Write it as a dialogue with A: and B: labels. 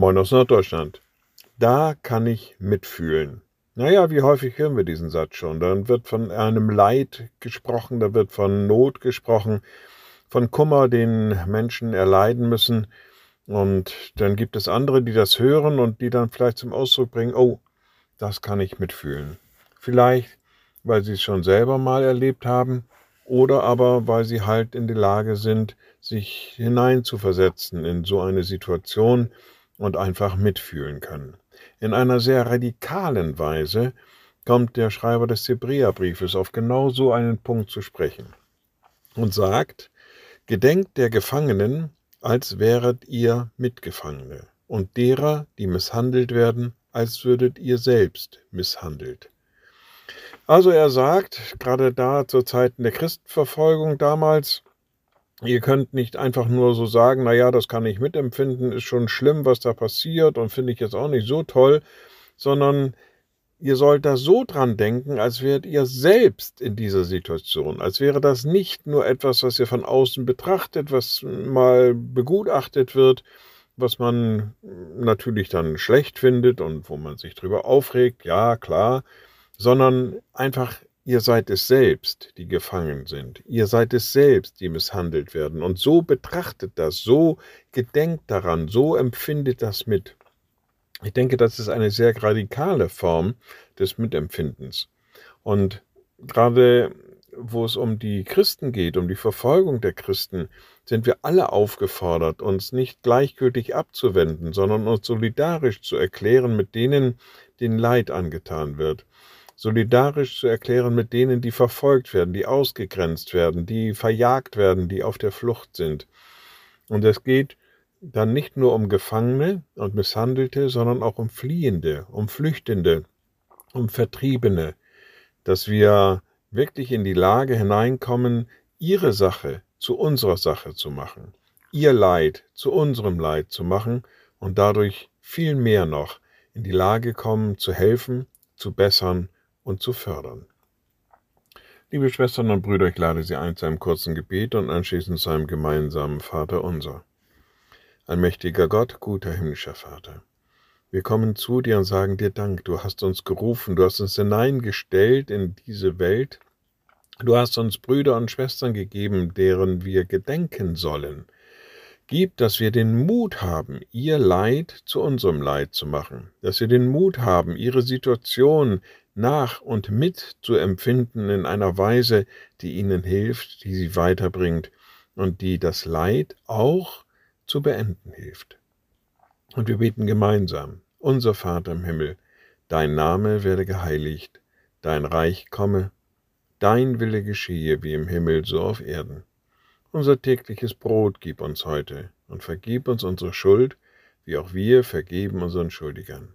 A: Moin aus Norddeutschland. Da kann ich mitfühlen. Naja, wie häufig hören wir diesen Satz schon? Dann wird von einem Leid gesprochen, da wird von Not gesprochen, von Kummer, den Menschen erleiden müssen. Und dann gibt es andere, die das hören und die dann vielleicht zum Ausdruck bringen, oh, das kann ich mitfühlen. Vielleicht, weil sie es schon selber mal erlebt haben oder aber weil sie halt in der Lage sind, sich hineinzuversetzen in so eine Situation, und einfach mitfühlen können. In einer sehr radikalen Weise kommt der Schreiber des Hebräerbriefes auf genau so einen Punkt zu sprechen und sagt, Gedenkt der Gefangenen, als wäret ihr Mitgefangene, und derer, die misshandelt werden, als würdet ihr selbst misshandelt. Also er sagt, gerade da zu Zeiten der Christenverfolgung damals, Ihr könnt nicht einfach nur so sagen, na ja, das kann ich mitempfinden, ist schon schlimm, was da passiert und finde ich jetzt auch nicht so toll, sondern ihr sollt da so dran denken, als wärt ihr selbst in dieser Situation, als wäre das nicht nur etwas, was ihr von außen betrachtet, was mal begutachtet wird, was man natürlich dann schlecht findet und wo man sich drüber aufregt, ja, klar, sondern einfach Ihr seid es selbst, die gefangen sind. Ihr seid es selbst, die misshandelt werden. Und so betrachtet das, so gedenkt daran, so empfindet das mit. Ich denke, das ist eine sehr radikale Form des Mitempfindens. Und gerade wo es um die Christen geht, um die Verfolgung der Christen, sind wir alle aufgefordert, uns nicht gleichgültig abzuwenden, sondern uns solidarisch zu erklären mit denen, denen Leid angetan wird solidarisch zu erklären mit denen, die verfolgt werden, die ausgegrenzt werden, die verjagt werden, die auf der Flucht sind. Und es geht dann nicht nur um Gefangene und Misshandelte, sondern auch um Fliehende, um Flüchtende, um Vertriebene, dass wir wirklich in die Lage hineinkommen, ihre Sache zu unserer Sache zu machen, ihr Leid zu unserem Leid zu machen und dadurch viel mehr noch in die Lage kommen, zu helfen, zu bessern und zu fördern. Liebe Schwestern und Brüder, ich lade Sie ein zu einem kurzen Gebet und anschließend zu einem gemeinsamen Vater unser. Allmächtiger Gott, guter himmlischer Vater, wir kommen zu dir und sagen dir Dank. Du hast uns gerufen, du hast uns hineingestellt in diese Welt. Du hast uns Brüder und Schwestern gegeben, deren wir gedenken sollen. Gib, dass wir den Mut haben, ihr Leid zu unserem Leid zu machen, dass wir den Mut haben, ihre Situation nach und mit zu empfinden in einer Weise, die ihnen hilft, die sie weiterbringt und die das Leid auch zu beenden hilft. Und wir beten gemeinsam, unser Vater im Himmel, dein Name werde geheiligt, dein Reich komme, dein Wille geschehe wie im Himmel so auf Erden. Unser tägliches Brot gib uns heute und vergib uns unsere Schuld, wie auch wir vergeben unseren Schuldigern